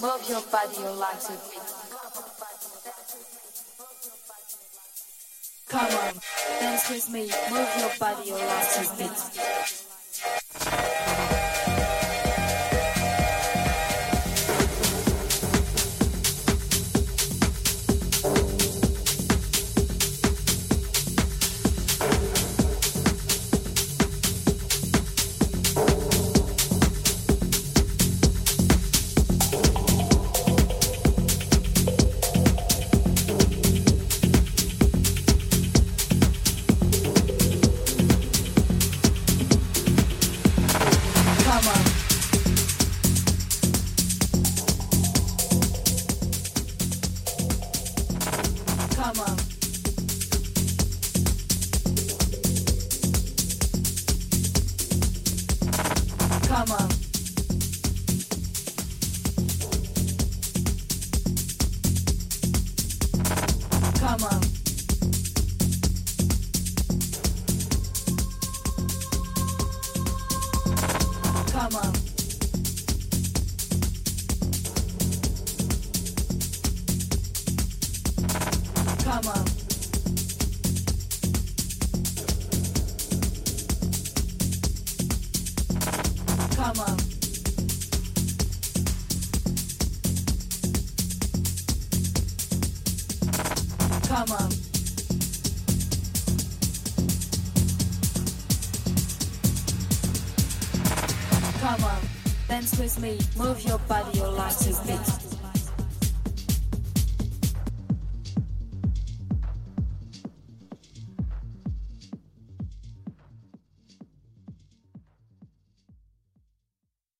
move your body, your life to beat. Come on, dance with me, move your body, your life Summer. Come on. Come on. Come on. Come on, Come on. dance with me, move your body, your life is beat.